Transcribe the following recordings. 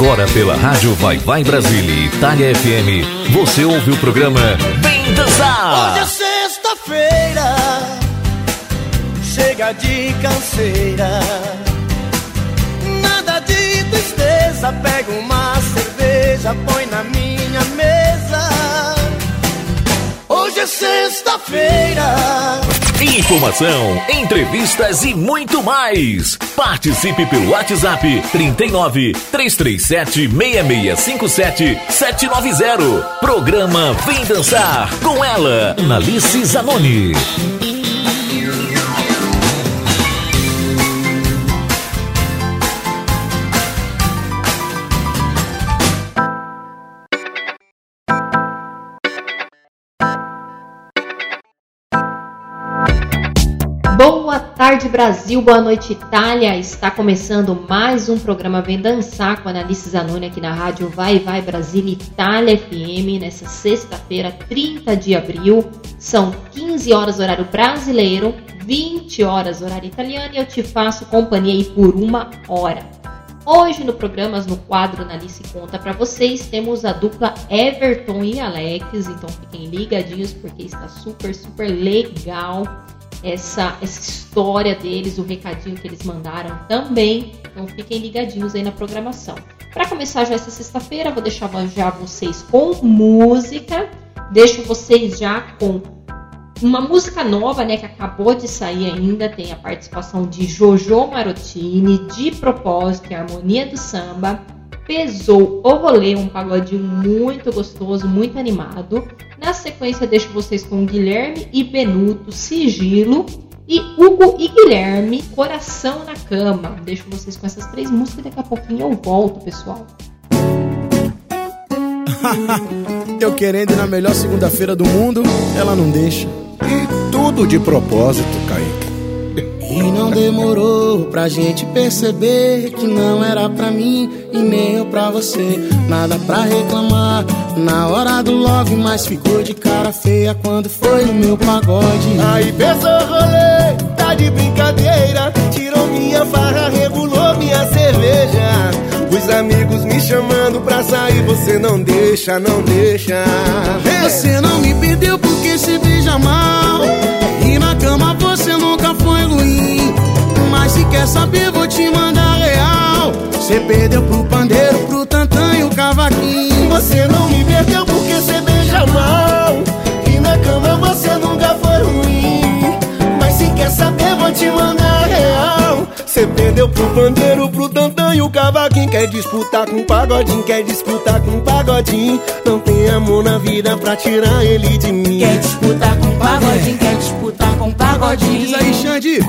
Agora pela Rádio Vai Vai Brasília Itália FM, você ouve o programa Vem Dançar! Hoje é sexta-feira, chega de canseira. Nada de tristeza, pega uma cerveja, põe na minha mesa. Hoje é sexta-feira. Informação, entrevistas e muito mais. Participe pelo WhatsApp 39 337 6657 790. Programa Vem Dançar com ela, Analice Zanoni. Tarde, Brasil. Boa noite, Itália. Está começando mais um programa Vem Dançar com a Analice Zanoni aqui na rádio Vai Vai Brasília Itália FM nessa sexta-feira, 30 de abril. São 15 horas horário brasileiro, 20 horas horário italiano e eu te faço companhia aí por uma hora. Hoje no programa, no quadro Analice Conta para vocês, temos a dupla Everton e Alex, então fiquem ligadinhos porque está super, super legal essa, essa história deles, o recadinho que eles mandaram também. Então fiquem ligadinhos aí na programação. Para começar já essa sexta-feira, vou deixar já vocês com música. Deixo vocês já com uma música nova, né, que acabou de sair ainda. Tem a participação de Jojo Marottini, de propósito, a Harmonia do Samba pesou o rolê, um pagodinho muito gostoso, muito animado. Na sequência, deixo vocês com Guilherme e Benuto, Sigilo. E Hugo e Guilherme, Coração na Cama. Deixo vocês com essas três músicas e daqui a pouquinho eu volto, pessoal. eu querendo ir na melhor segunda-feira do mundo, ela não deixa. E tudo de propósito, Kaique. E não demorou pra gente perceber que não era pra mim e nem eu pra você. Nada pra reclamar na hora do love, mas ficou de cara feia quando foi no meu pagode. Aí pesou rolê, tá de brincadeira. Tirou minha farra, regulou minha cerveja. Os amigos me chamando pra sair, você não deixa, não deixa. Você não me perdeu porque se beija mal. E na cama quer saber, vou te mandar real. Você perdeu pro pandeiro, pro tantã e o cavaquinho. Você não me perdeu porque você beija mal. E na cama você nunca foi ruim. Mas se quer saber, vou te mandar real. Você perdeu pro pandeiro, pro tantã e o cavaquinho. Quer disputar com o pagodinho, quer disputar com o pagodinho. Não tem amor na vida pra tirar ele de mim. Quer disputar com o pagodinho, quer disputar com o pagodinho. Diz aí, Xande.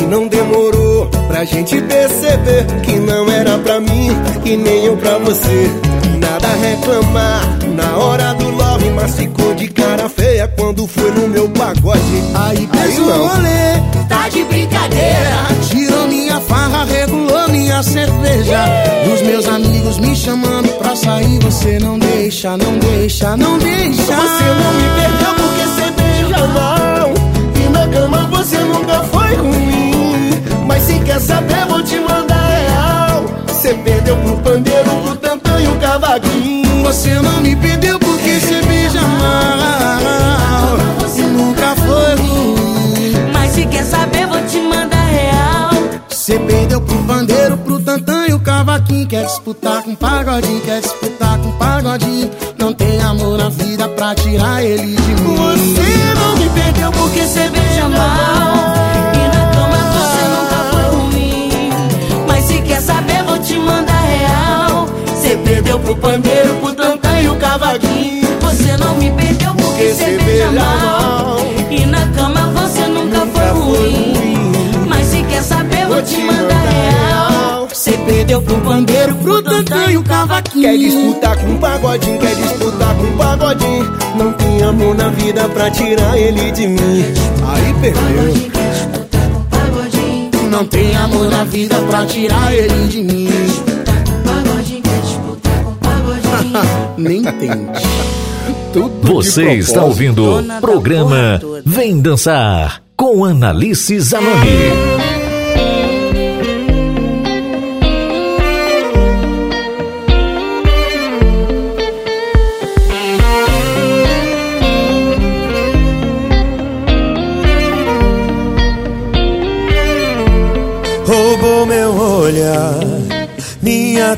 E não demorou pra gente perceber que não era pra mim e nem eu pra você. Nada a reclamar na hora do love, mas ficou de cara feia quando foi no meu pagode. Aí pesou o rolê, Tá de brincadeira. tirou minha farra, regulou minha cerveja. Os meus amigos me chamando pra sair, você não deixa, não deixa, não deixa. Você não me perdeu porque você beija mal. Quer saber, vou te mandar real. Você perdeu pro pandeiro, pro tantã e o cavaquinho. Você não me perdeu porque você beija mal. E nunca foi ruim. Mas se quer saber, vou te mandar real. Você perdeu pro pandeiro, pro tantã e o cavaquinho. Quer disputar com pagodinho, quer disputar com pagodinho. Você perdeu pro pandeiro, pro tantã e o cavaquinho. Quer disputar com o pagodinho, quer disputar com o pagodinho. Não tem amor na vida pra tirar ele de mim. Aí perdeu. Não tem amor na vida pra tirar ele de mim. Disputar com pagodinho, quer disputar com pagodinho. Nem tente. Tudo Você está ouvindo da programa. Vem Dançar com Analice Zanoni.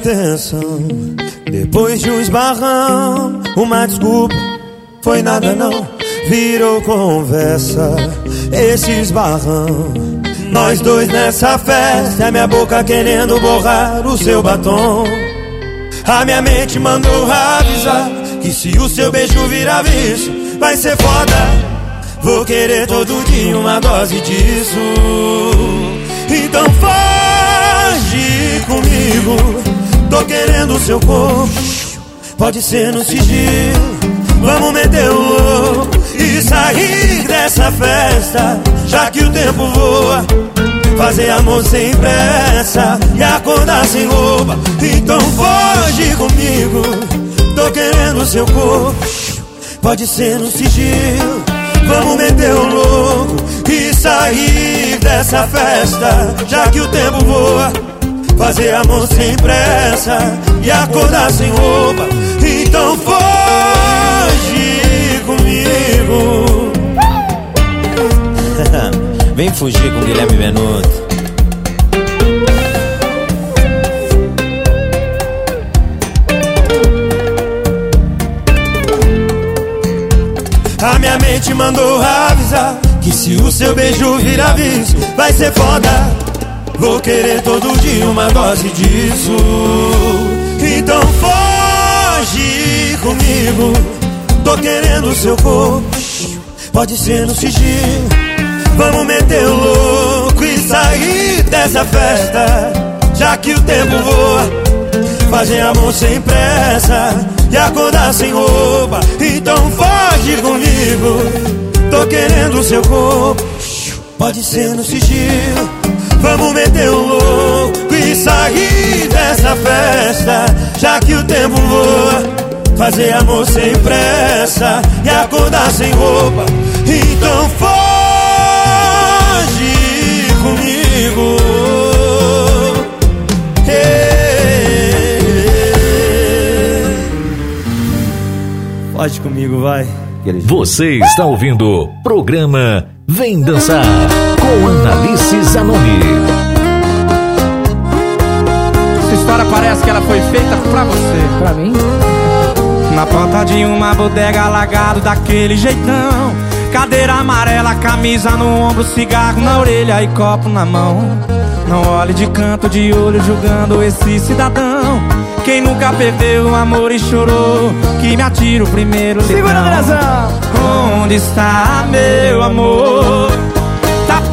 Atenção. Depois de um esbarrão, uma desculpa, foi nada não. Virou conversa, esse esbarrão. Nós dois nessa festa, a minha boca querendo borrar o seu batom. A minha mente mandou avisar que se o seu beijo virar vício, vai ser foda. Vou querer todo dia uma dose disso. Então foge comigo. Tô querendo seu corpo. Pode ser no sigilo. Vamos meter o louco e sair dessa festa. Já que o tempo voa. Fazer amor sem pressa e acordar sem roupa. Então foge comigo. Tô querendo seu corpo. Pode ser no sigilo. Vamos meter o louco e sair dessa festa, já que o tempo voa. Fazer amor sem pressa e acordar sem roupa. Então foge comigo. Vem fugir com Guilherme Benuto. A minha mente mandou avisar que se o seu beijo virar vício, vai ser foda. Vou querer todo dia uma dose disso. Então foge comigo. Tô querendo seu corpo. Pode ser no sigilo. Vamos meter o louco e sair dessa festa. Já que o tempo voa. Fazer amor sem pressa e acordar sem roupa. Então foge comigo. Tô querendo seu corpo. Pode ser no sigilo. Vamos meter o louco e sair dessa festa. Já que o tempo voa. Fazer amor sem pressa e acordar sem roupa. Então foge comigo. Pode comigo, vai. Você está ouvindo o programa Vem Dançar com Analice Zanoni. Essa história parece que ela foi feita pra você. Pra mim? Na porta de uma bodega alagado daquele jeitão. Cadeira amarela, camisa no ombro, cigarro na orelha e copo na mão. Não olhe de canto de olho julgando esse cidadão. Quem nunca perdeu o amor e chorou, que me atira o primeiro Segura! Onde está meu amor?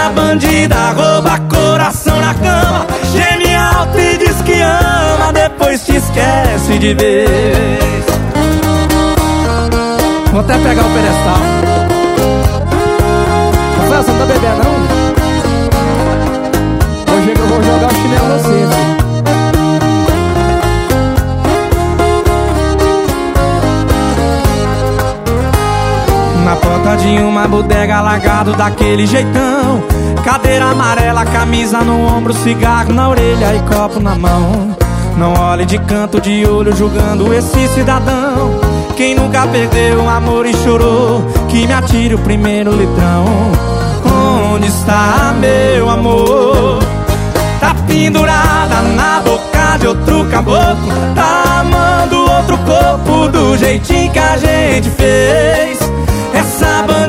Essa bandida rouba coração na cama Geme alto e diz que ama Depois te esquece de vez Vou até pegar o pedestal. Rafael, você não tá bebendo não? Hoje eu vou jogar o chinelo no Na porta de uma bodega alagado daquele jeitão. Cadeira amarela, camisa no ombro, cigarro na orelha e copo na mão. Não olhe de canto de olho julgando esse cidadão. Quem nunca perdeu um amor e chorou Que me atire o primeiro litrão. Onde está meu amor? Tá pendurada na boca de outro caboclo. Tá amando outro corpo do jeitinho que a gente fez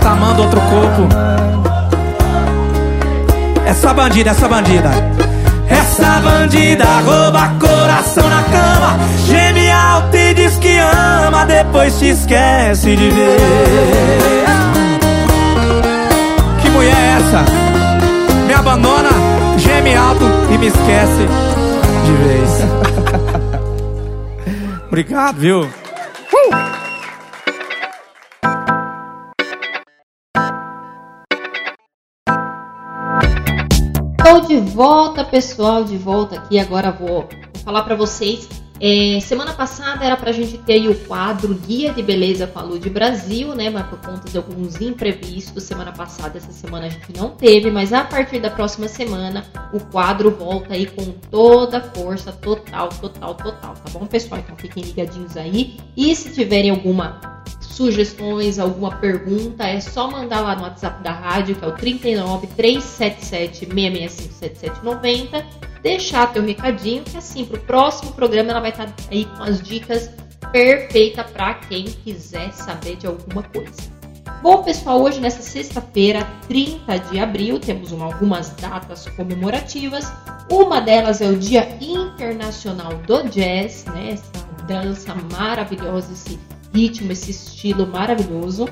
Tá amando outro corpo Essa bandida, essa bandida Essa bandida rouba coração na cama Geme alto e diz que ama Depois te esquece de ver Que mulher é essa? Me abandona, geme alto e me esquece de vez Obrigado, viu? Uh! Estou de volta, pessoal, de volta aqui. Agora vou, falar para vocês. É, semana passada era para a gente ter o quadro Guia de Beleza a Lud Brasil, né? Mas por conta de alguns imprevistos, semana passada, essa semana a gente não teve, mas a partir da próxima semana o quadro volta aí com toda a força, total, total, total, tá bom, pessoal? Então fiquem ligadinhos aí. E se tiverem alguma sugestões, alguma pergunta, é só mandar lá no WhatsApp da rádio, que é o 39 377 665 7790, deixar teu recadinho, que assim, pro próximo programa ela vai estar aí com as dicas perfeitas para quem quiser saber de alguma coisa. Bom, pessoal, hoje nessa sexta-feira, 30 de abril, temos uma, algumas datas comemorativas. Uma delas é o Dia Internacional do Jazz, né? Essa dança maravilhosa, esse ritmo, esse estilo maravilhoso.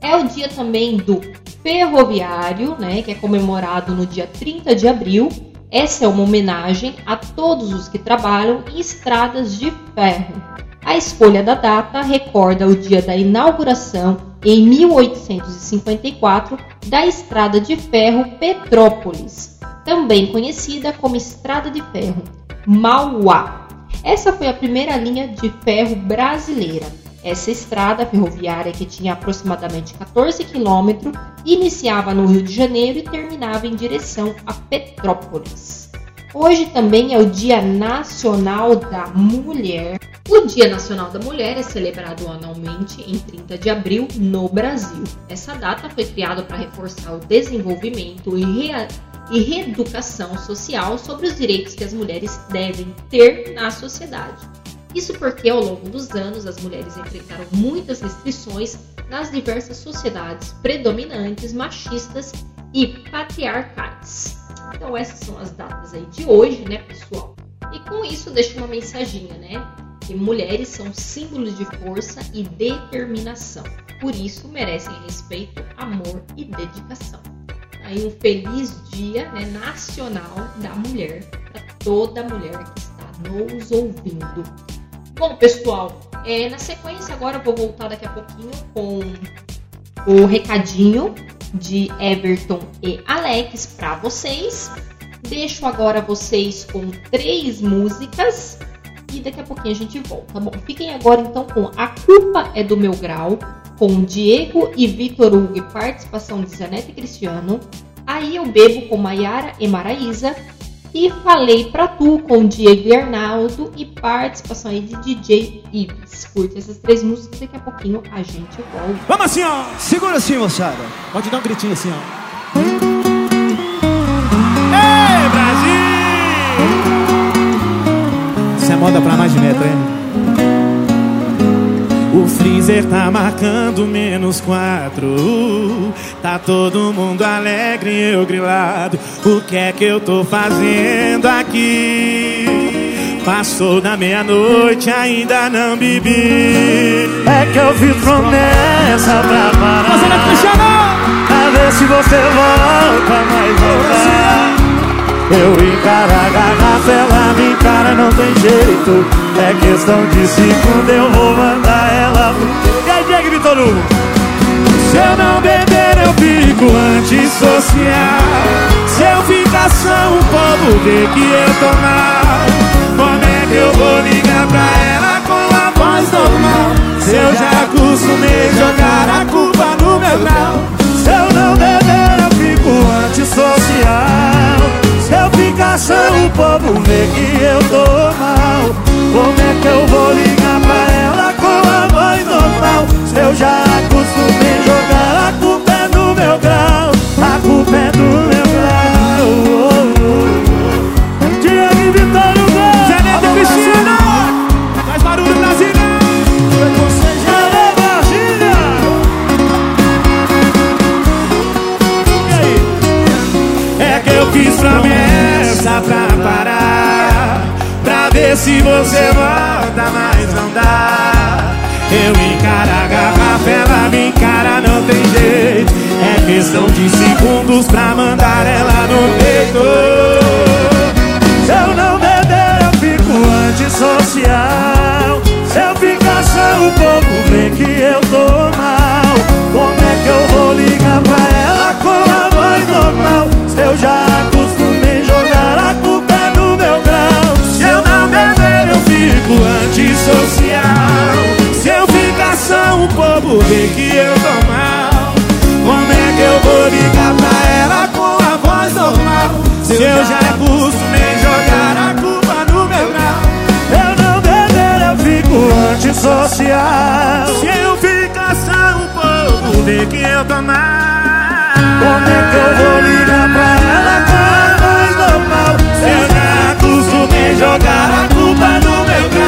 É o dia também do ferroviário, né, que é comemorado no dia 30 de abril. Essa é uma homenagem a todos os que trabalham em estradas de ferro. A escolha da data recorda o dia da inauguração em 1854 da Estrada de Ferro Petrópolis, também conhecida como Estrada de Ferro Mauá. Essa foi a primeira linha de ferro brasileira. Essa estrada ferroviária, que tinha aproximadamente 14 quilômetros, iniciava no Rio de Janeiro e terminava em direção a Petrópolis. Hoje também é o Dia Nacional da Mulher. O Dia Nacional da Mulher é celebrado anualmente em 30 de abril no Brasil. Essa data foi criada para reforçar o desenvolvimento e, e reeducação social sobre os direitos que as mulheres devem ter na sociedade. Isso porque ao longo dos anos as mulheres enfrentaram muitas restrições nas diversas sociedades predominantes, machistas e patriarcais. Então essas são as datas aí de hoje, né, pessoal? E com isso deixo uma mensaginha, né? Que mulheres são símbolos de força e determinação. Por isso merecem respeito, amor e dedicação. Aí um feliz dia né, nacional da mulher para toda mulher que está nos ouvindo. Bom, pessoal, é, na sequência agora eu vou voltar daqui a pouquinho com o recadinho de Everton e Alex para vocês. Deixo agora vocês com três músicas e daqui a pouquinho a gente volta. Tá bom, fiquem agora então com A Culpa é do Meu Grau, com Diego e Vitor Hugo participação de Zanete Cristiano. Aí eu bebo com Maiara e Maraísa e falei pra tu com Diego Arnaldo e participação aí de DJ Ives. Curte essas três músicas, daqui a pouquinho a gente volta. Vamos assim, ó. Segura assim, moçada. Pode dar um gritinho assim, ó. Ei, Brasil! Isso é moda pra mais de metro, hein? O freezer tá marcando menos quatro. Tá todo mundo alegre e eu grilado. O que é que eu tô fazendo aqui? Passou da meia-noite, ainda não bebi. É que eu fiz promessa pra parar. Fazendo Cristiano! A ver se você volta, mas voltar. Eu encaro a garrafa, ela me encara, não tem jeito. É questão de segundo, eu vou mandar ela. E aí, Diego Vitor Hugo? Se eu não beber, eu fico antissocial. Se eu ficar só, o povo vê que eu tô mal. Como é que eu vou ligar pra ela com a voz normal? Se eu já acostumei jogar a culpa no meu grau. Se eu não beber, eu fico antissocial. Só, o povo vê que eu tô mal. Como é que eu vou ligar pra ela com a voz normal? Se eu já acostumei jogar, a culpa é do meu grau. A culpa Eu fiz promessa pra se você volta, mas não dá. Eu encaro a garrafa, ela me encara, não tem jeito. É questão de segundos pra mandar ela no peito. Se eu não beber, eu fico antissocial. Se eu ficar só o povo vê que eu tô mal. Como é que eu vou ligar pra ela com a voz normal? Se eu já o povo vê que eu tô mal. Como é que eu vou ligar pra ela com a voz normal? Se eu já acostumei jogar a culpa no meu grau. Eu não beber, eu fico antissocial. Se eu ficar só o povo vê que eu tô mal. Como é que eu vou ligar pra ela com a voz normal? Se eu já acostumei jogar a culpa no meu grau.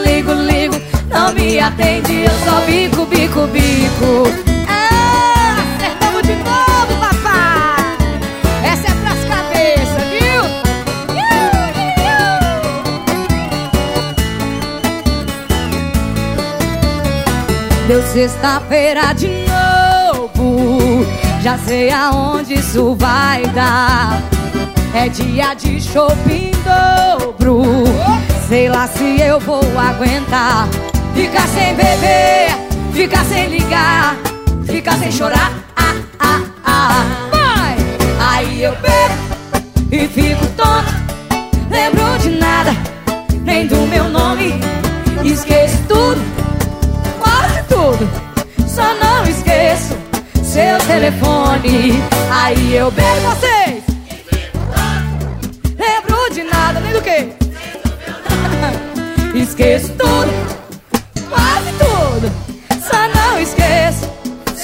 Não me atende, eu só bico, bico, bico. Ah, acertamos de novo, papai. Essa é pras cabeças, viu? Iu, iu. Deu sexta-feira de novo. Já sei aonde isso vai dar. É dia de shopping dobro. Sei lá se eu vou aguentar. Ficar sem beber, ficar sem ligar, ficar sem chorar. Ah, ah, ah. Vai! Aí eu bebo e fico tonto. Lembro de nada, nem do meu nome. Esqueço tudo, quase tudo. Só não esqueço seu telefone. Aí eu bebo vocês. Lembro de nada, nem do que? Esqueço tudo,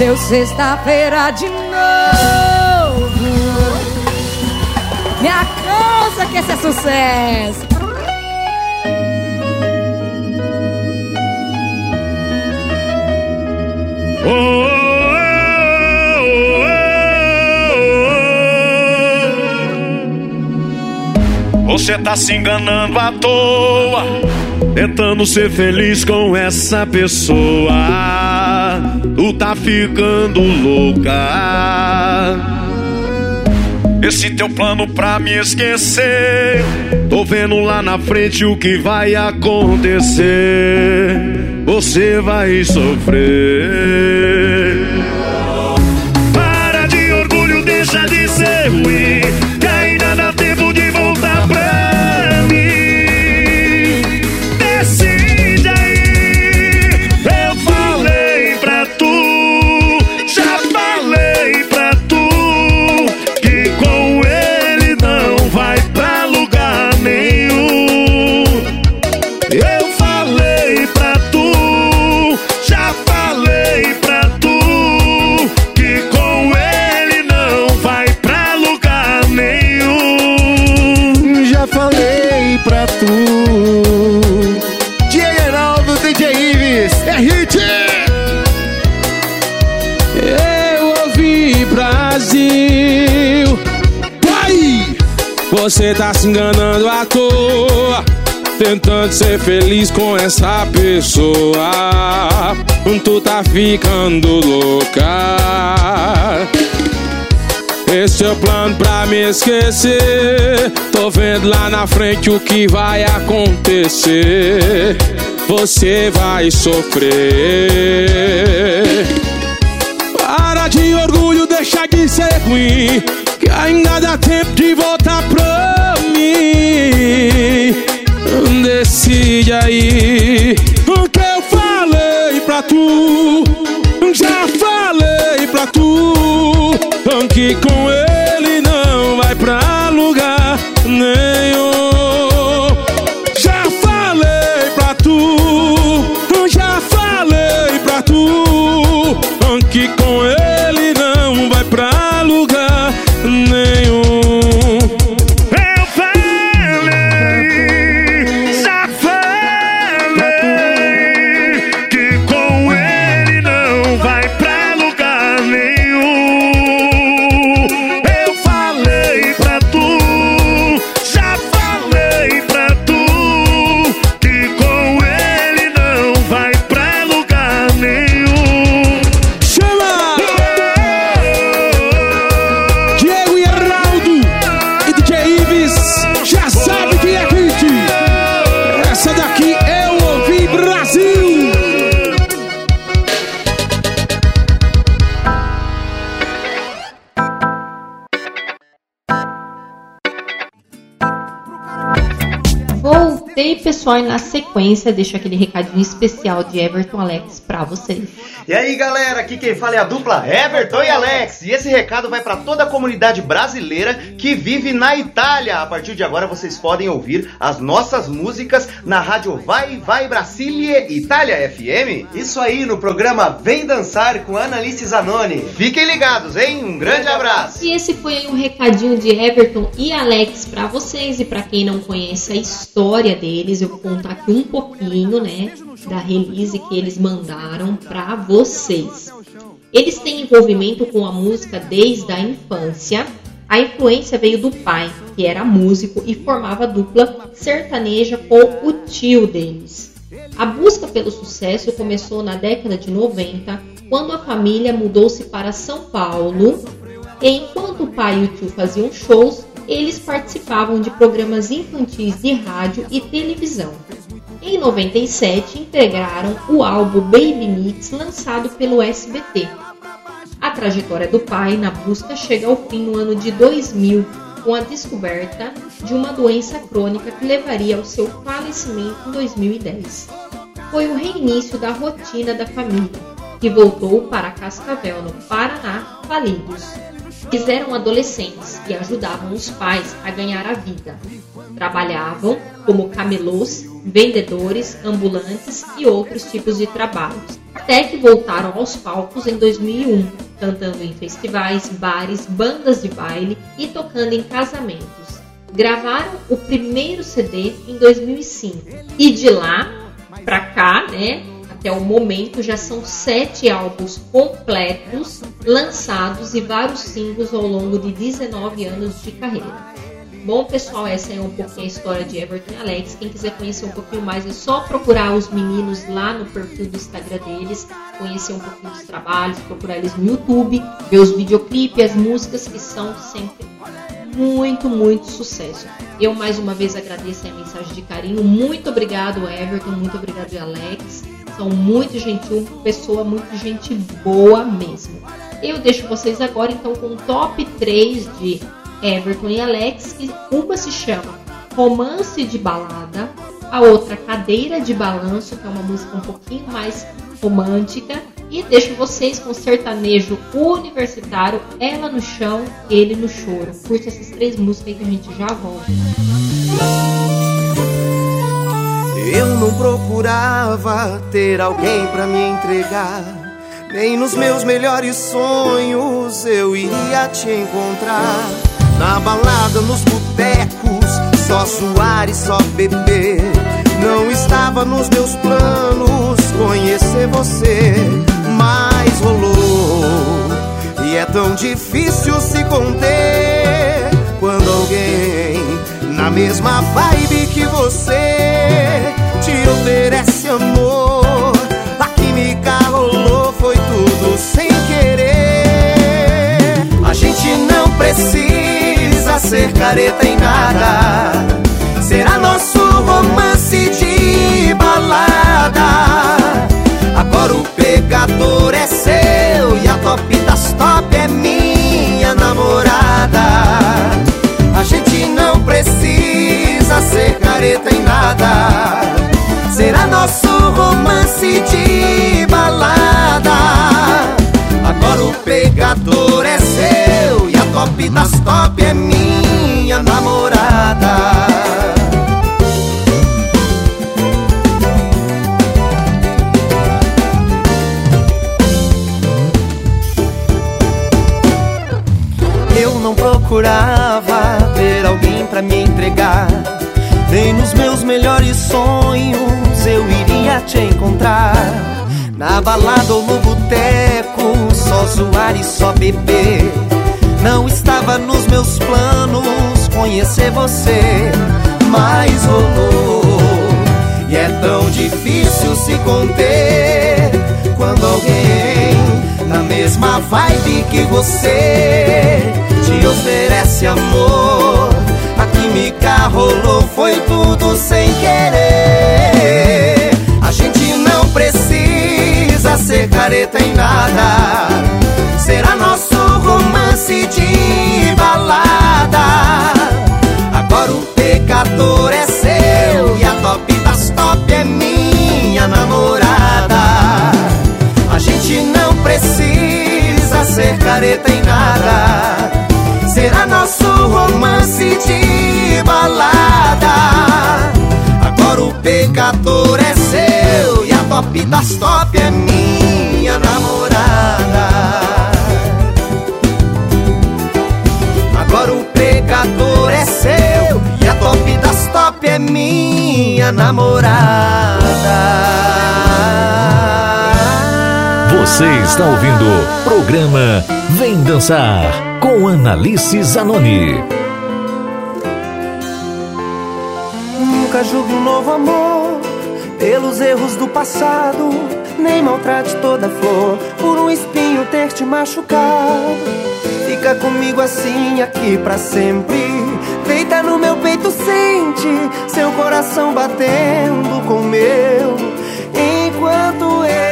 Deu sexta-feira de novo. Me alcança que esse é sucesso. Você tá se enganando à toa, tentando ser feliz com essa pessoa. Tu tá ficando louca. Esse teu plano pra me esquecer. Tô vendo lá na frente o que vai acontecer. Você vai sofrer. Você tá se enganando à toa. Tentando ser feliz com essa pessoa. Tu tá ficando louca. Esse é o plano pra me esquecer. Tô vendo lá na frente o que vai acontecer. Você vai sofrer. Para de orgulho, deixa de ser ruim. Que ainda dá tempo de voltar pra Decide aí o que eu falei pra tu. Já falei pra tu que com sequência deixo aquele recadinho especial de Everton Alex pra vocês. E aí galera, aqui quem fala é a dupla Everton e Alex. E esse recado vai para toda a comunidade brasileira que vive na Itália. A partir de agora vocês podem ouvir as nossas músicas na rádio Vai Vai Brasília Itália FM. Isso aí no programa Vem Dançar com Annalise Zanoni. Fiquem ligados, hein? Um grande abraço. E esse foi um recadinho de Everton e Alex pra vocês. E pra quem não conhece a história deles, eu vou contar aqui um pouquinho, né, da release que eles mandaram pra vocês. Eles têm envolvimento com a música desde a infância. A influência veio do pai, que era músico e formava dupla sertaneja com o tio deles. A busca pelo sucesso começou na década de 90, quando a família mudou-se para São Paulo. E enquanto o pai e o tio faziam shows, eles participavam de programas infantis de rádio e televisão. Em 97, integraram o álbum Baby Mix lançado pelo SBT. A trajetória do pai na busca chega ao fim no ano de 2000, com a descoberta de uma doença crônica que levaria ao seu falecimento em 2010. Foi o reinício da rotina da família, que voltou para Cascavel, no Paraná, falidos. Eles eram adolescentes e ajudavam os pais a ganhar a vida. Trabalhavam como camelôs, vendedores, ambulantes e outros tipos de trabalhos. Até que voltaram aos palcos em 2001, cantando em festivais, bares, bandas de baile e tocando em casamentos. Gravaram o primeiro CD em 2005 e de lá para cá, né, até o momento já são sete álbuns completos lançados e vários singles ao longo de 19 anos de carreira. Bom, pessoal, essa é um pouquinho a história de Everton e Alex. Quem quiser conhecer um pouquinho mais é só procurar os meninos lá no perfil do Instagram deles, conhecer um pouquinho dos trabalhos, procurar eles no YouTube, ver os videoclipes, as músicas que são sempre muito, muito sucesso. Eu mais uma vez agradeço a mensagem de carinho. Muito obrigado, Everton. Muito obrigado, Alex. São muito gentil, pessoa muito gente boa mesmo. Eu deixo vocês agora então com o top 3 de Everton e Alex, que uma se chama Romance de Balada, a outra Cadeira de Balanço, que é uma música um pouquinho mais romântica, e deixo vocês com sertanejo universitário, Ela no Chão, Ele no Choro. Curte essas três músicas aí que a gente já volta. Eu não procurava ter alguém pra me entregar. Nem nos meus melhores sonhos eu iria te encontrar. Na balada, nos botecos, só suar e só beber. Não estava nos meus planos conhecer você, mas rolou. E é tão difícil se conter quando alguém na mesma vibe que você te oferece amor. A química rolou, foi tudo sem querer. A gente não precisa ser careta em nada. Será nosso romance de balada. Agora o pegador é seu e a top das top é minha namorada. A gente não precisa ser careta em nada. Será nosso romance de balada. Agora o pegador é seu top das top é minha namorada. Eu não procurava ter alguém pra me entregar. Nem nos meus melhores sonhos eu iria te encontrar. Na balada ou no boteco, só zoar e só beber. Não estava nos meus planos conhecer você, mas rolou. E é tão difícil se conter quando alguém na mesma vibe que você te oferece amor. A química rolou, foi tudo sem querer. A gente não precisa ser careta em nada. Será nosso romance de balada. Agora o pecador é seu e a top das top é minha namorada. A gente não precisa ser careta em nada. Será nosso romance de balada. Agora o pecador é seu e a top das top é minha namorada. O pecador é seu e a top das top é minha namorada. Você está ouvindo o programa Vem Dançar com Analice Zanoni. Nunca julgue um novo amor pelos erros do passado. Nem maltrate toda flor por um espinho ter te machucado. Fica comigo assim aqui pra sempre. Deita no meu peito, sente seu coração batendo com o meu. Enquanto eu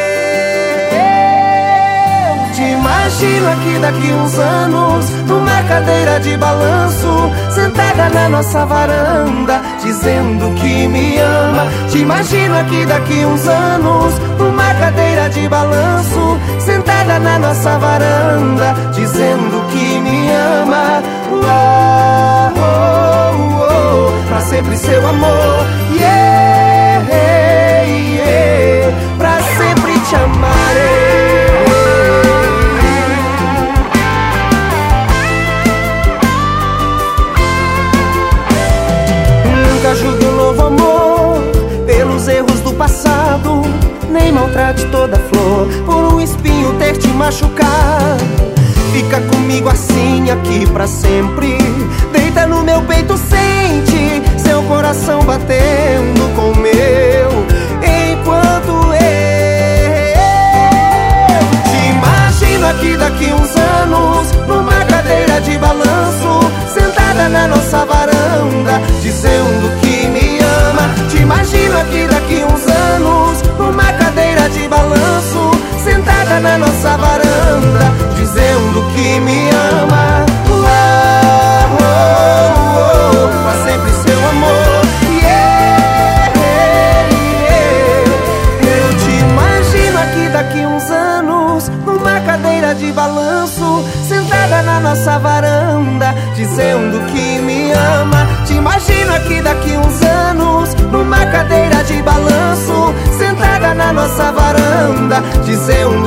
imagino aqui daqui uns anos, numa cadeira de balanço, sentada na nossa varanda, dizendo que me ama. Te imagino aqui daqui uns anos, numa cadeira de balanço, sentada na nossa varanda, dizendo que me ama. Uou, uou, uou, pra sempre seu amor. Yeah, yeah, pra sempre te amarei. Nem maltrate toda flor por um espinho ter te machucado. Fica comigo assim aqui pra sempre. Deita no meu peito, sente seu coração batendo com o meu. Enquanto eu te imagino aqui daqui uns varanda, dizendo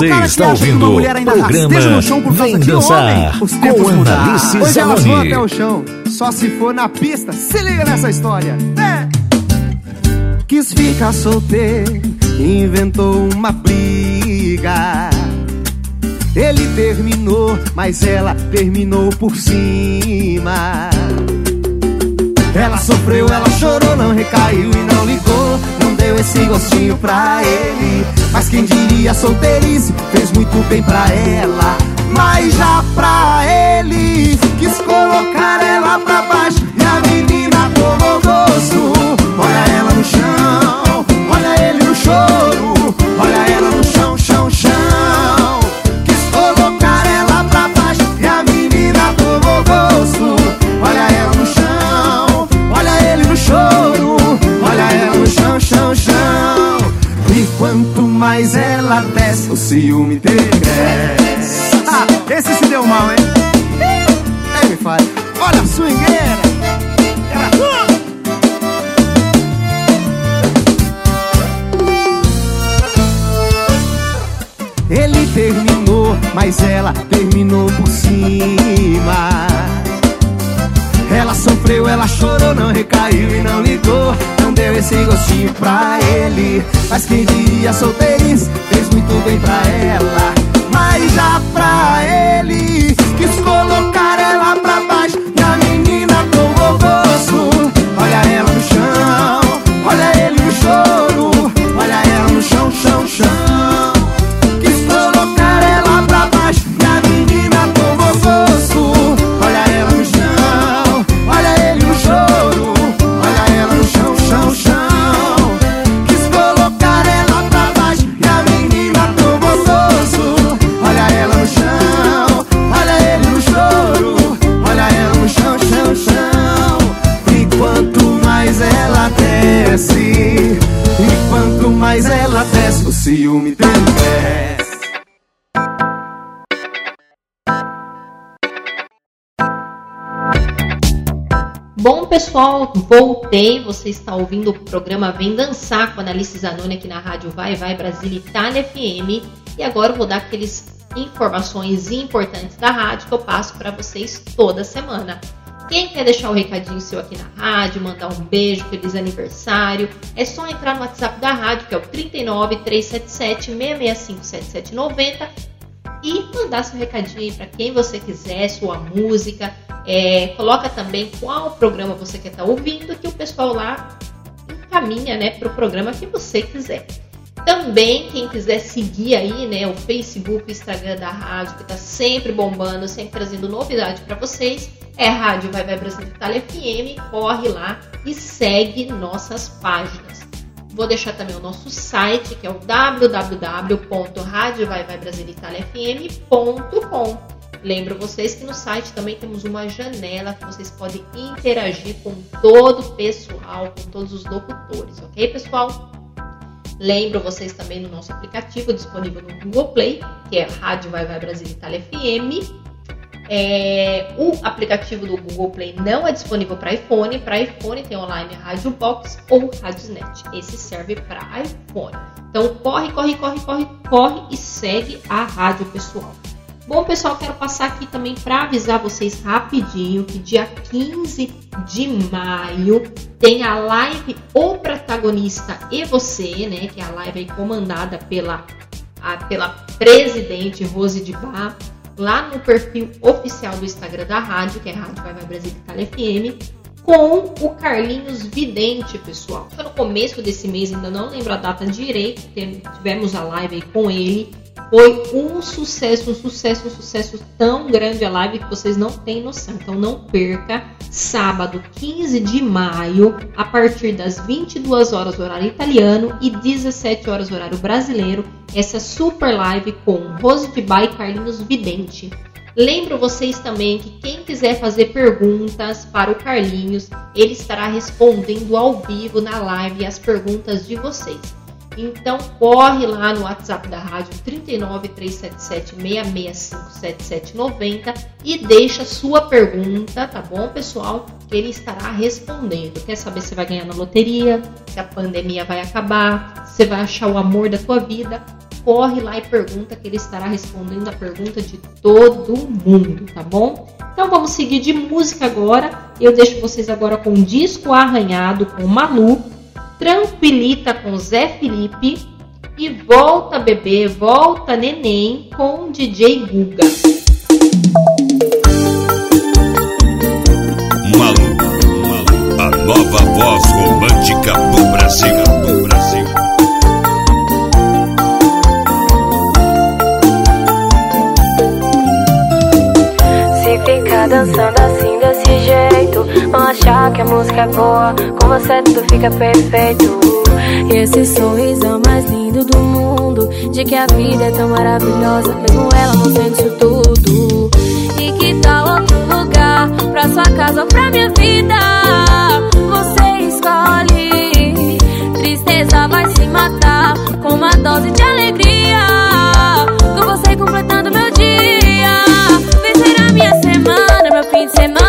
Você está ouvindo o programa Vem Dançar com Analice Hoje elas vão até o chão, só se for na pista. Se liga nessa história. É. Quis ficar solteiro, inventou uma briga. Ele terminou, mas ela terminou por cima. Ela sofreu, ela chorou, não recaiu e não ligou. Não deu esse gostinho pra ele. Mas quem diria solteirice fez muito bem pra ela. Mas já pra ele quis colocar ela pra ciúme cresce. Ah, esse se deu mal, hein? É, me fale. Olha a swingueira. Era tudo. Ele terminou, mas ela terminou por cima. Ela sofreu, ela chorou, não recaiu e não ligou. Não deu esse gostinho pra ele. Mas quem diria solteirice fez muito bem pra ela. Voltei. Você está ouvindo o programa Vem Dançar com a Analice Zanoni aqui na rádio Vai Vai Brasília Itália FM. E agora eu vou dar aqueles informações importantes da rádio que eu passo para vocês toda semana. Quem quer deixar o recadinho seu aqui na rádio, mandar um beijo, feliz aniversário, é só entrar no WhatsApp da rádio, que é o 39 377 665 7790 e mandar seu recadinho para quem você quiser, sua música. É, coloca também qual programa você quer estar ouvindo, que o pessoal lá encaminha né, para o programa que você quiser. Também, quem quiser seguir aí, né, o Facebook, o Instagram da rádio, que está sempre bombando, sempre trazendo novidade para vocês, é Rádio Vai Vai Brasil Itália FM. Corre lá e segue nossas páginas. Vou deixar também o nosso site, que é o www.radiovaivaibrasilitaliafm.com. Lembro vocês que no site também temos uma janela que vocês podem interagir com todo o pessoal, com todos os locutores, ok, pessoal? Lembro vocês também no nosso aplicativo disponível no Google Play, que é Rádio Vai Vai Brasil Itália FM. É, o aplicativo do Google Play não é disponível para iPhone. Para iPhone tem online Rádio Box ou Radiosnet. Esse serve para iPhone. Então corre, corre, corre, corre, corre e segue a rádio pessoal. Bom, pessoal, quero passar aqui também para avisar vocês rapidinho que dia 15 de maio tem a live O Protagonista e Você, né? Que é a live comandada pela, a, pela presidente Rose de Bar, lá no perfil oficial do Instagram da rádio, que é Rádio Vai Vai Brasil Itália FM, com o Carlinhos Vidente, pessoal. Foi no começo desse mês, ainda não lembro a data direito, tivemos a live com ele. Foi um sucesso, um sucesso, um sucesso tão grande a live que vocês não têm noção. Então não perca, sábado 15 de maio, a partir das 22 horas horário italiano e 17 horas horário brasileiro, essa super live com Rose de Bai e Carlinhos Vidente. Lembro vocês também que quem quiser fazer perguntas para o Carlinhos, ele estará respondendo ao vivo na live as perguntas de vocês. Então corre lá no WhatsApp da rádio 39 377 665 7790 e deixa sua pergunta, tá bom, pessoal? Que ele estará respondendo. Quer saber se vai ganhar na loteria, se a pandemia vai acabar, se vai achar o amor da tua vida? corre lá e pergunta que ele estará respondendo a pergunta de todo mundo, tá bom? Então vamos seguir de música agora. Eu deixo vocês agora com Disco Arranhado com Malu, Tranquilita com Zé Felipe e Volta Bebê, Volta Neném com DJ Guga. Malu, Malu, a nova voz romântica do Brasil. Do Brasil. Se ficar dançando vão achar que a música é boa. Com você tudo fica perfeito. E esse sorriso é mais lindo do mundo. De que a vida é tão maravilhosa, mesmo ela não sendo isso tudo. E que tal outro lugar? Pra sua casa ou pra minha vida? Você escolhe. Tristeza vai se matar com uma dose de alegria. Com você completando meu dia. Vencer a minha semana, meu fim de semana,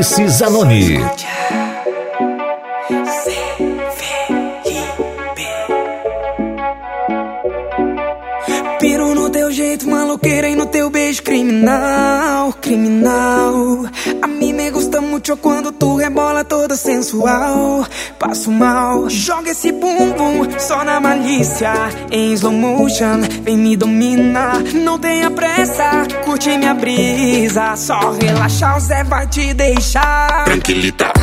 com Analice Zanoni. Piro no teu jeito maloqueira e no teu beijo criminal, criminal. A mim me gusta muito quando tu rebola toda sensual. Passo mal, joga esse bumbum só na malícia. Em slow motion, vem me dominar. Não tenha pressa, curte minha brisa. Só relaxar, o Zé vai te deixar. Tranquilita.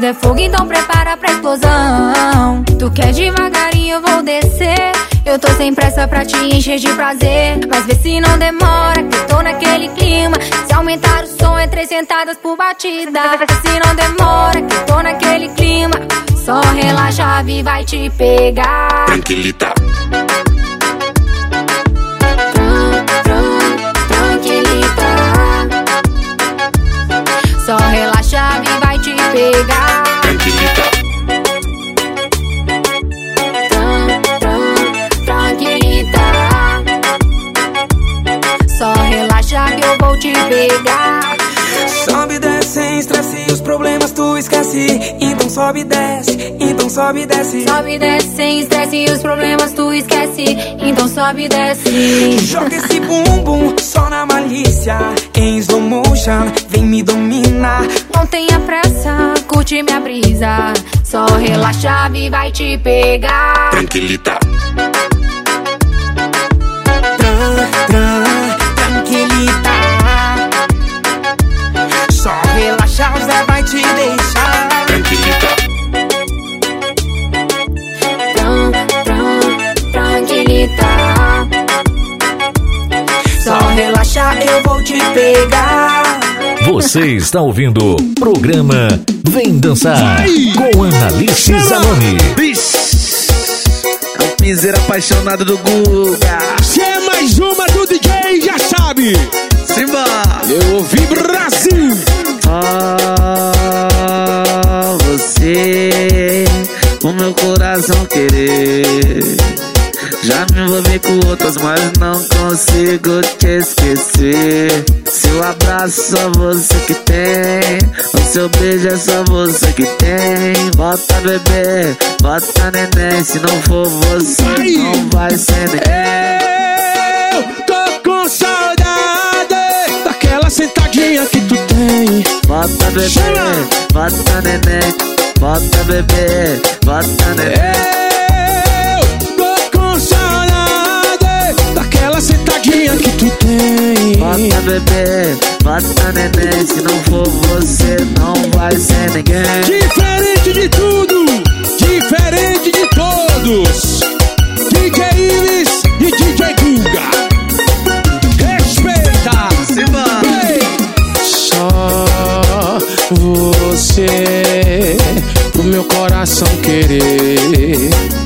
Der fogo, então prepara pra explosão. Tu quer devagarinho, eu vou descer. Eu tô sem pressa pra te encher de prazer. Mas vê se não demora, que tô naquele clima. Se aumentar o som, é três sentadas por batida. Vê se não demora, que tô naquele clima. Só relaxa, Vi vai te pegar. Tranquilita. Pegar. Tranquilita. Tranquilita. Só relaxa que eu vou te pegar. Sobe e desce sem estresse, os problemas tu esquece. Sobe e desce, então sobe e desce. Sobe e desce sem estresse e os problemas tu esquece. Então sobe e desce. Joga esse bumbum só na malícia. Em slow motion, vem me dominar. Não tenha pressa, curte minha brisa. Só relaxa, a chave vai te pegar. Tranquilita. Tran, tran, tranquilita. Só relaxa, o Zé vai te deixar. Relaxa, eu vou te pegar. Você está ouvindo o programa Vem Dançar com Analice Zanoni. É um piseiro apaixonado do Guga. Se é mais uma do DJ, já sabe. Simba. Eu ouvi Brasil. Ah, você, o meu coração querer. Já me envolvi com outras, mas não consigo te esquecer. Seu abraço só você que tem. O seu beijo é só você que tem. Bota bebê, bota neném. Se não for você, não vai ser ninguém. Eu tô com saudade daquela sentadinha que tu tem. Bota bebê, bota neném. Bota bebê, bota neném. Bota bebê, bota neném. Se não for você, não vai ser ninguém. Diferente de tudo, diferente de todos. DJ Iris e DJ Guga. Respeita. Ei. Só você pro meu coração querer.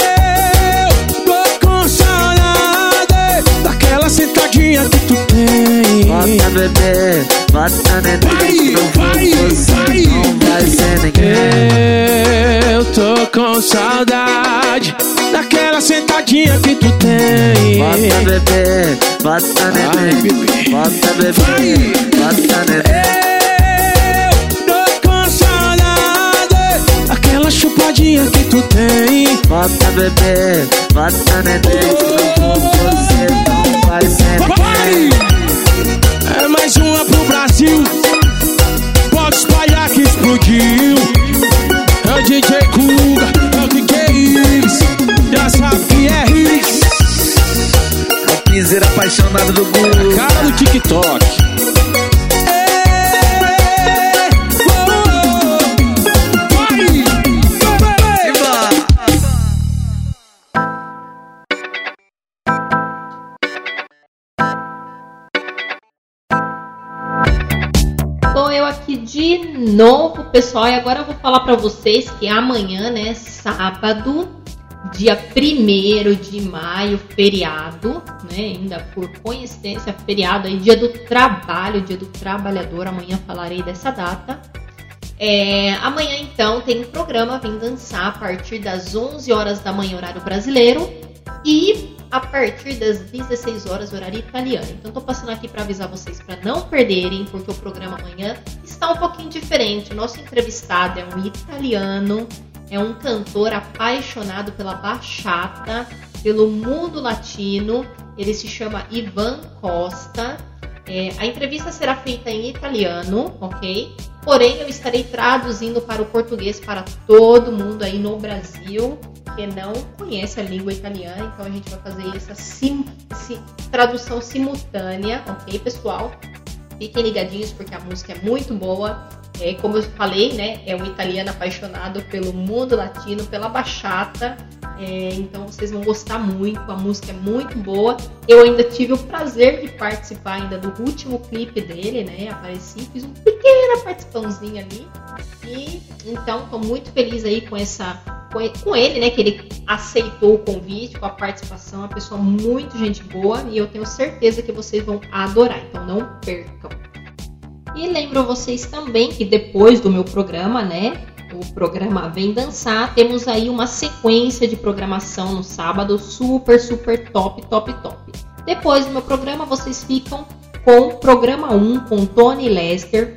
Bota bebê, bota neném. Não for você, não vai ser ninguém. Eu tô com saudade daquela sentadinha que tu tem. Bota bebê, bota neném. Bota bebê, bota neném. Eu tô com saudade daquela chupadinha que tu tem. Bota bebê, bota neném. Não você, não vai ser ninguém. Mais uma pro Brasil. Pode espalhar que explodiu. É o DJ Kuga, é o DJ Iris. Já sabe que é Riz. É o piseiro apaixonado do Guga. Cara do TikTok. Pessoal, e agora eu vou falar pra vocês que amanhã, né, sábado, dia 1 de maio, feriado, né, ainda por coincidência, feriado aí, dia do trabalho, dia do trabalhador, amanhã falarei dessa data. É, amanhã, então, tem um programa Vem Dançar a partir das 11 horas da manhã, horário brasileiro, e a partir das 16 horas, horário italiano. Então, tô passando aqui para avisar vocês para não perderem, porque o programa amanhã está um pouquinho diferente. O nosso entrevistado é um italiano, é um cantor apaixonado pela bachata, pelo mundo latino. Ele se chama Ivan Costa. É, a entrevista será feita em italiano, ok? Porém, eu estarei traduzindo para o português para todo mundo aí no Brasil que não conhece a língua italiana, então a gente vai fazer essa sim, sim, tradução simultânea, ok, pessoal? Fiquem ligadinhos porque a música é muito boa. É, como eu falei, né, é um italiano apaixonado pelo mundo latino, pela bachata. É, então vocês vão gostar muito, a música é muito boa. Eu ainda tive o prazer de participar ainda do último clipe dele, né? Apareci, fiz uma pequena participaçãozinha ali. E então tô muito feliz aí com essa com ele, né? Que ele aceitou o convite, com a participação, uma pessoa muito gente boa e eu tenho certeza que vocês vão adorar, então não percam. E lembro vocês também que depois do meu programa, né? O programa Vem Dançar, temos aí uma sequência de programação no sábado super, super top, top, top. Depois do meu programa, vocês ficam com o programa 1 com Tony Lester,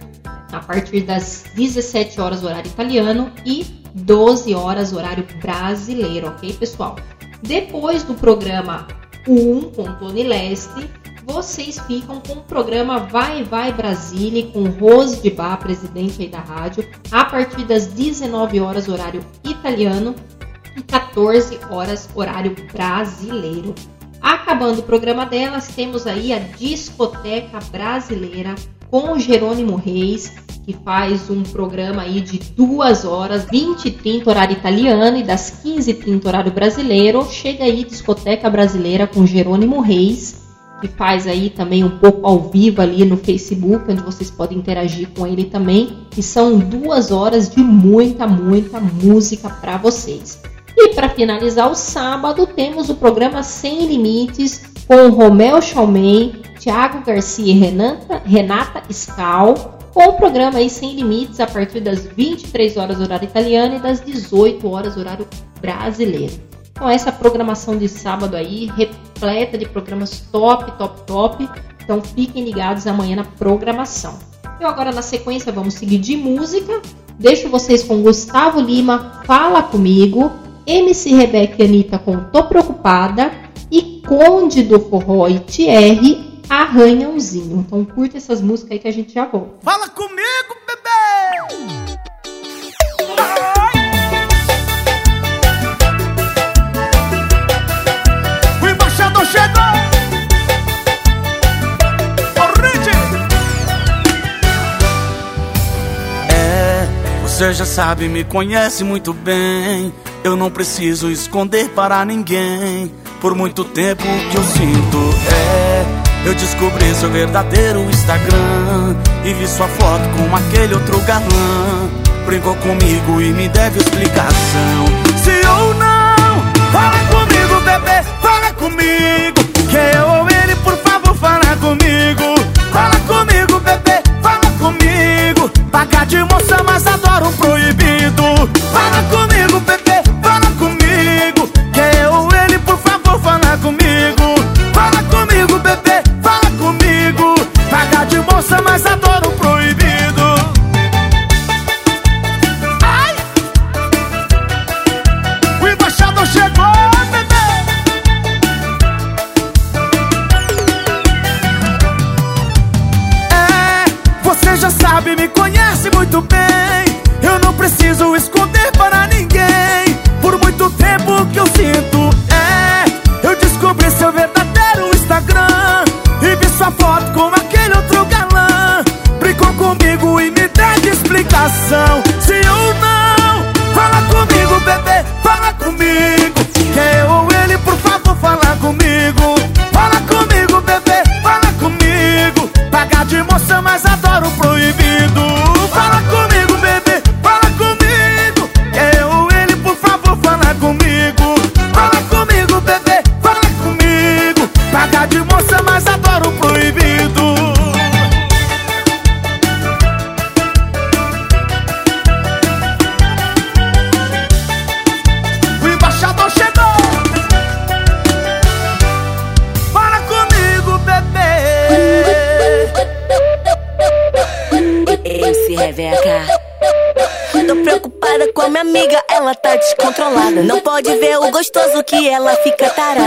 a partir das 17 horas horário italiano e 12 horas horário brasileiro, ok, pessoal? Depois do programa 1 com Tony Leste, vocês ficam com o programa Vai Vai Brasília com Rose de Bar, presidente aí da rádio, a partir das 19 horas horário italiano e 14 horas horário brasileiro. Acabando o programa delas, temos aí a Discoteca Brasileira com Jerônimo Reis, que faz um programa aí de duas horas, 20 e 30 horário italiano e das 15 e 30 horário brasileiro. Chega aí Discoteca Brasileira com Jerônimo Reis, que faz aí também um pouco ao vivo ali no Facebook, onde vocês podem interagir com ele também. E são duas horas de muita, muita música para vocês. E para finalizar o sábado, temos o programa Sem Limites com Romel Chalmei, Thiago Garcia e Renata, Renata Scal, com o programa aí Sem Limites a partir das 23 horas horário italiano e das 18 horas horário brasileiro. Então essa programação de sábado aí repleta de programas top, top, top. Então fiquem ligados amanhã na programação. Eu agora na sequência vamos seguir de música. Deixo vocês com Gustavo Lima, Fala Comigo, MC Rebeca e Anitta com Tô Preocupada e Conde do Forró e Thierry Arranhãozinho. Então curta essas músicas aí que a gente já volta. Fala comigo, você já sabe, me conhece muito bem. Eu não preciso esconder para ninguém. Por muito tempo que eu sinto é. Eu descobri seu verdadeiro Instagram E vi sua foto com aquele outro galã Brincou comigo e me deve explicação Se ou não, fala comigo, bebê, fala comigo Que eu ou ele, por favor, fala comigo Fala comigo, bebê, comigo. Pagar de moça, mas adoro um proibido. Fala comigo, bebê, fala comigo. Que eu ou ele, por favor, fala comigo. Fala comigo, bebê, fala comigo. Pagar de moça, mas adoro um proibido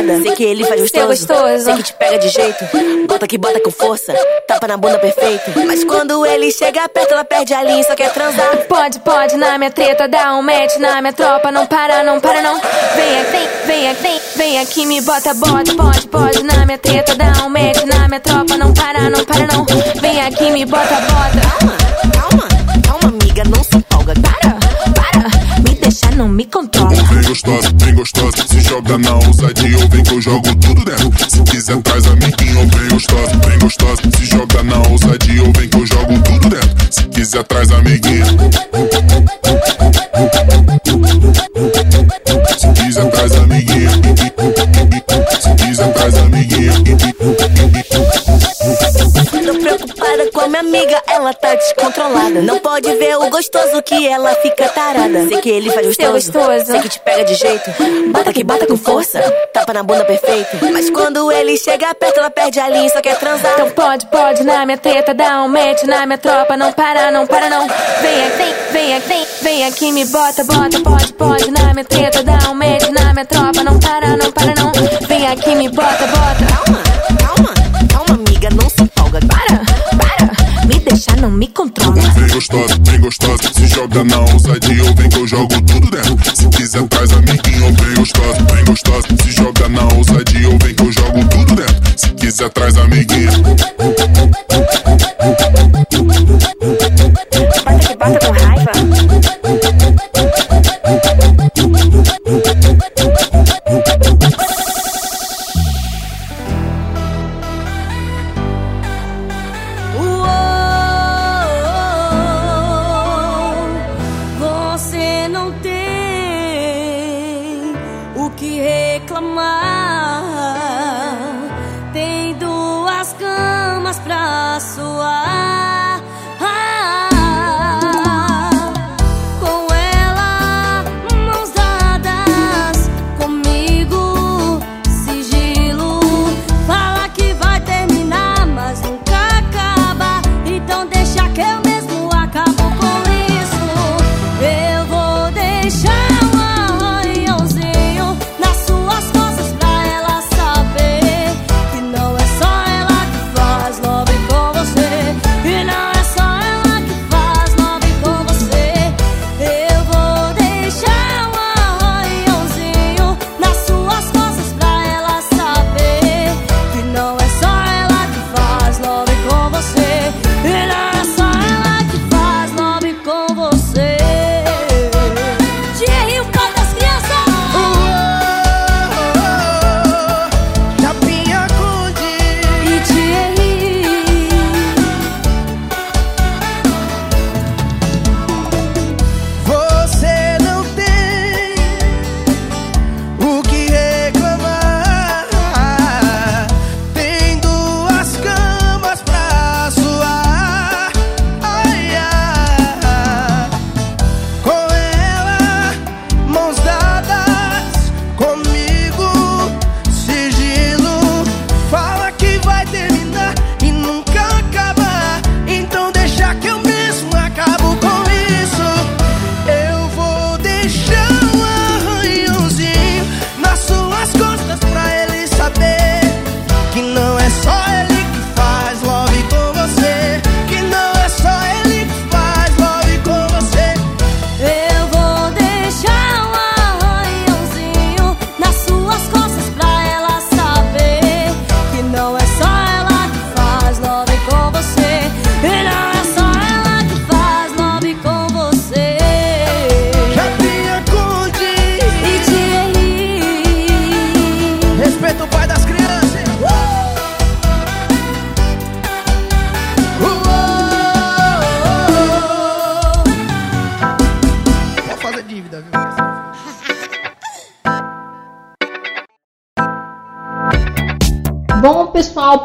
tarada. Sei que ele faz gostoso, gostoso. sei que te pega de jeito. Bota que bota com força, tapa na bunda perfeito. Mas quando ele chega perto, ela perde a linha e só quer transar. Pode, pode, na minha treta, dá um match na minha tropa, não para, não para, não. Vem aqui, vem, vem aqui, vem, vem aqui, me bota, bota, pode, pode, na minha treta, dá um match na minha tropa, não para, não para, não. Vem aqui, me bota, bota. não me contou. Vem gostosa, vem gostosa, se joga na ousadia. Eu vem que eu jogo tudo dentro. Se quiser, traz amiguinho. Vem gostosa, vem gostosa, se joga na ousadia. Eu vem que eu jogo tudo dentro. Se quiser, traz amiguinho. Se quiser, traz amiguinho. Se quiser, traz amiguinho amiga, ela tá descontrolada. Não pode ver o gostoso que ela fica tarada. Sei que ele faz gostoso, gostoso. sei que te pega de jeito. Bata que bata com força, tapa na bunda perfeito. Mas quando ele chega perto, ela perde a linha e só quer transar. Então pode, pode na minha teta, dá um match na minha tropa. Não para, não para, não. Vem aqui, vem, vem aqui, vem, vem aqui, me bota, bota, pode, pode na minha teta, dá um match na minha tropa. Não para, não para, não. Vem aqui, me bota, bota. Não me controla. Vem gostosa, vem gostosa, se joga na ousadia ou vem que eu jogo tudo dentro. Se quiser traz amiguinho, vem gostosa, vem gostosa, se joga na ousadia ou vem que eu jogo tudo dentro. Se quiser traz amiguinho.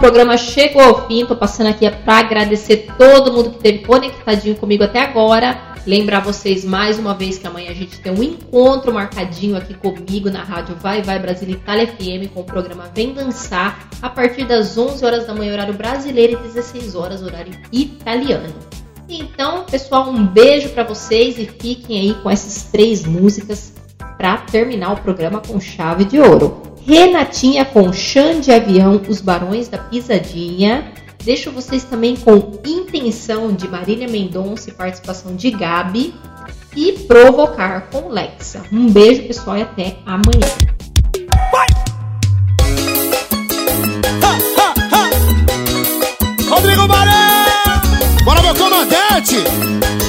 Programa chegou ao fim. Tô passando aqui para agradecer todo mundo que esteve conectadinho comigo até agora. Lembrar vocês mais uma vez que amanhã a gente tem um encontro marcadinho aqui comigo na rádio Vai Vai Brasil Itália FM com o programa Vem Dançar a partir das 11 horas da manhã, horário brasileiro, e 16 horas, horário italiano. Então, pessoal, um beijo para vocês e fiquem aí com essas três músicas para terminar o programa com chave de ouro. Renatinha com Chã de Avião, Os Barões da Pisadinha. Deixo vocês também com Intenção de Marília Mendonça e participação de Gabi. E Provocar com Lexa. Um beijo, pessoal, e até amanhã. Rodrigo Baré! Bora, meu comandante!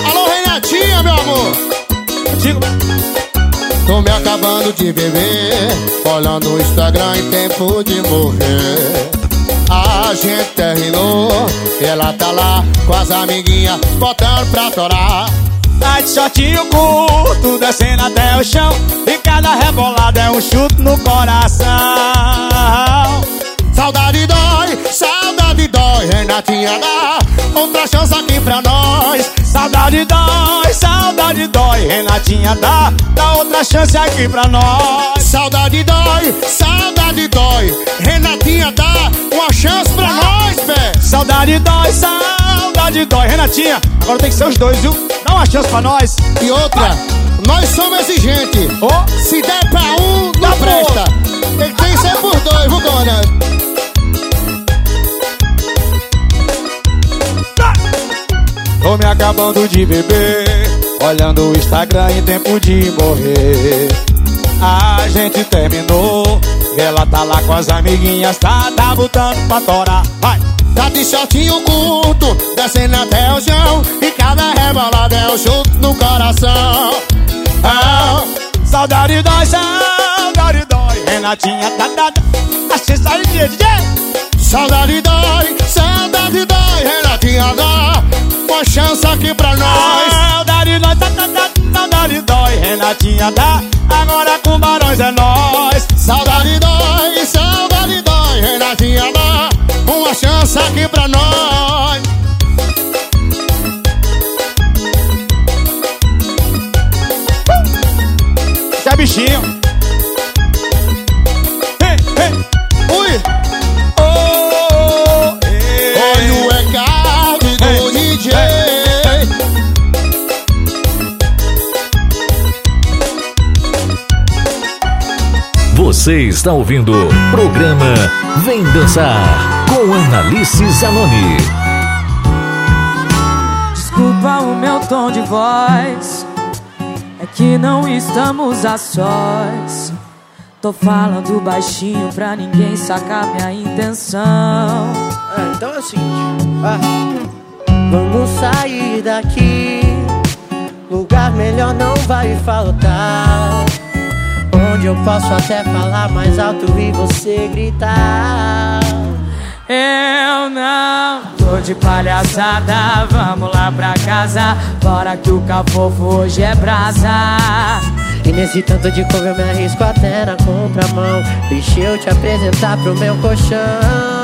Alô, Renatinha, meu amor! Digo. Tô me acabando de beber, olhando o Instagram em tempo de morrer. A gente terminou, ela tá lá com as amiguinhas, botando pra torar. Tá de shortinho curto, descendo até o chão E cada rebolada é um chute no coração Saudade dói, saudade dói, Renatinha dá outra chance aqui pra nós. Saudade dói, saudade dói, Renatinha dá, dá outra chance aqui pra nós. Saudade dói, saudade dói, Renatinha dá uma chance pra nós, pé. Saudade dói, saudade dói, Renatinha. Agora tem que ser os dois, viu? Dá uma chance pra nós. E outra, nós somos exigentes. Oh. Se der pra um, não Tá bom. presta. Tem que ser por dois, viu, comandante? Tô me acabando de beber, olhando o Instagram em tempo de morrer. A gente terminou, ela tá lá com as amiguinhas, tá, tá botando pra torar. Vai! Tá de shortinho curto, descendo até o chão E cada rebolada é um chute no coração Ah, saudade dói, saudade dói, Renatinha tá, tá, tá. Achei saída, DJ! Saudade dói, saudade dói, Renatinha dá Uma chance aqui pra nós Saudade dói, tá, tá, tá, saudade dói, Renatinha dá. Agora com barões é nós. Saudade dói, saudade dói, Renatinha dá Uma chance aqui pra nós Isso é bichinho. Você está ouvindo o programa Vem Dançar com Analice Zanoni. Desculpa o meu tom de voz, é que não estamos a sós. Tô falando baixinho pra ninguém sacar minha intenção. É, então é o seguinte, ah, vamos sair daqui. Lugar melhor não vai faltar. Eu posso até falar mais alto e você gritar. Eu não tô de palhaçada, vamos lá pra casa. Bora que o cafofo hoje é brasa. E nesse tanto de couve eu me arrisco até na contramão. Deixa eu te apresentar pro meu colchão.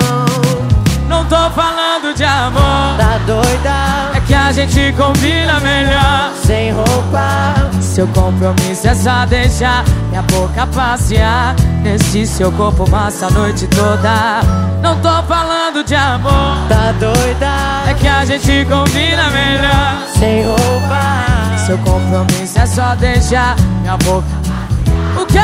Não tô falando de amor, Tá doida? é que a gente combina melhor. Sem roupa. Seu compromisso é só deixar minha boca passear Nesse seu corpo massa a noite toda Não tô falando de amor Tá doida? É que a gente combina melhor Sem roupa. Seu compromisso é só deixar minha boca O quê?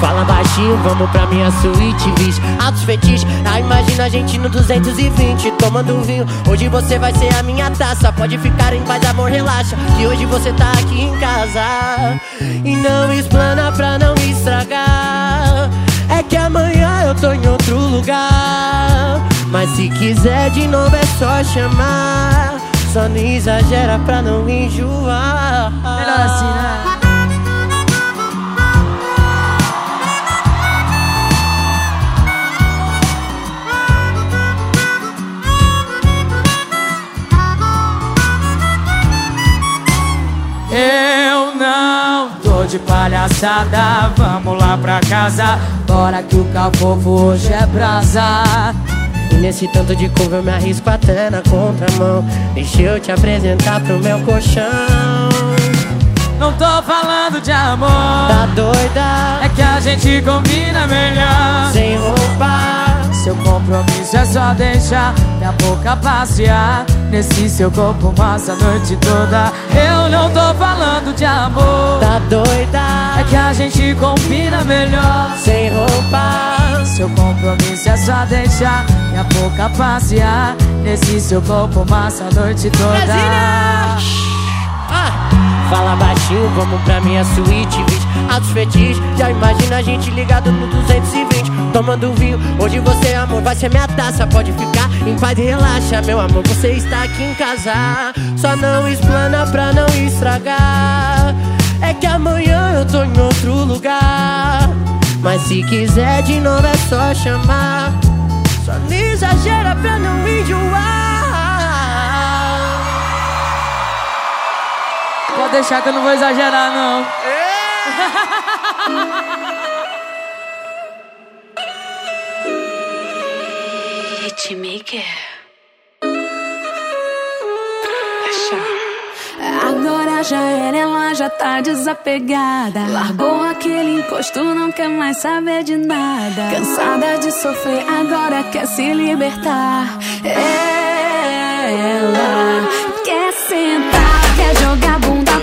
Fala baixinho, vamos pra minha suíte, bicho Altos fetiches, ah, imagina a gente no 220 Tomando vinho, hoje você vai ser a minha taça Pode ficar em paz, amor, relaxa Que hoje você tá aqui em casa. E não explana pra não estragar. É que amanhã eu tô em outro lugar. Mas se quiser de novo é só chamar. Só não exagera pra não enjoar. Melhor assim, né? De palhaçada, vamos lá pra casa. Bora que o cafofo hoje é brasa. E nesse tanto de couve eu me arrisco até na contramão Deixa eu te apresentar pro meu colchão Não tô falando de amor, Tá doida? é que a gente combina melhor. Sem roupa Seu compromisso é só deixar minha boca passear. Nesse seu corpo massa a noite toda. Eu não tô falando de amor. Tá doida? É que a gente combina melhor. Sem roupa. Seu compromisso é só deixar minha boca passear. Nesse seu corpo massa a noite toda Fala baixinho, vamos pra minha suíte, bicho Altos fetiches, já imagina a gente ligado no 220 Tomando vinho, hoje você, amor, vai ser minha taça. Pode ficar em paz e relaxa, meu amor, você está aqui em casa. Só não explana pra não estragar. É que amanhã eu tô em outro lugar. Mas se quiser de novo é só chamar. Só não exagera pra não enjoar Pode deixar que eu não vou exagerar não beatmaker. Agora já era, ela já tá desapegada. Largou aquele encosto, não quer mais saber de nada. Cansada de sofrer, agora quer se libertar. Ela quer sentar,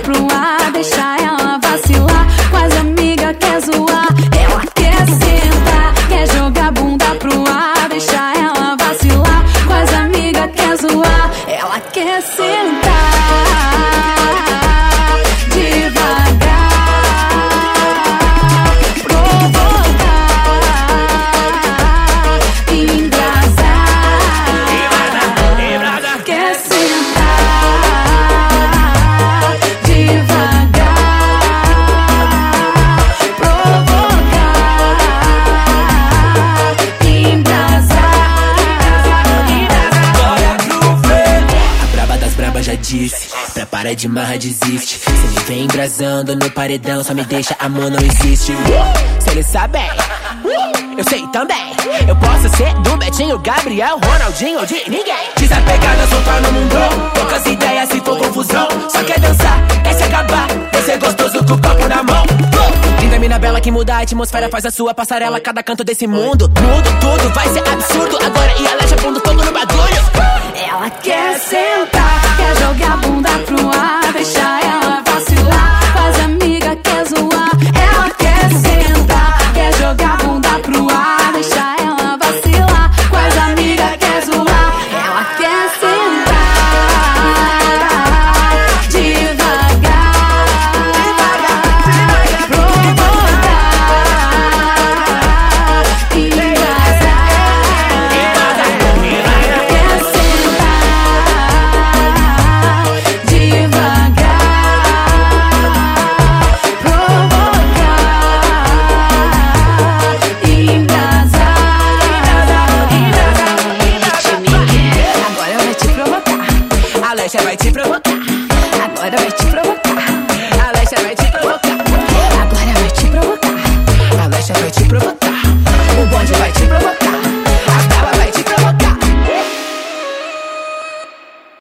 pro ar, deixar ela Pra parar de marra desiste. Cê me vem embrasando no paredão Só me deixa, amor não existe. Cê ele sabe eu sei também. Eu posso ser do Betinho, Gabriel, Ronaldinho ou de ninguém. Desapegada, soltar no mundão Poucas ideias se for confusão. Só quer dançar, quer se acabar. Ser gostoso com o copo na mão. Linda mina bela que muda a atmosfera Faz a sua passarela, cada canto desse mundo. Mudo tudo, vai ser absurdo. Agora e ela já fundo todo no bagulho. Ela quer sentar, quer jogar bunda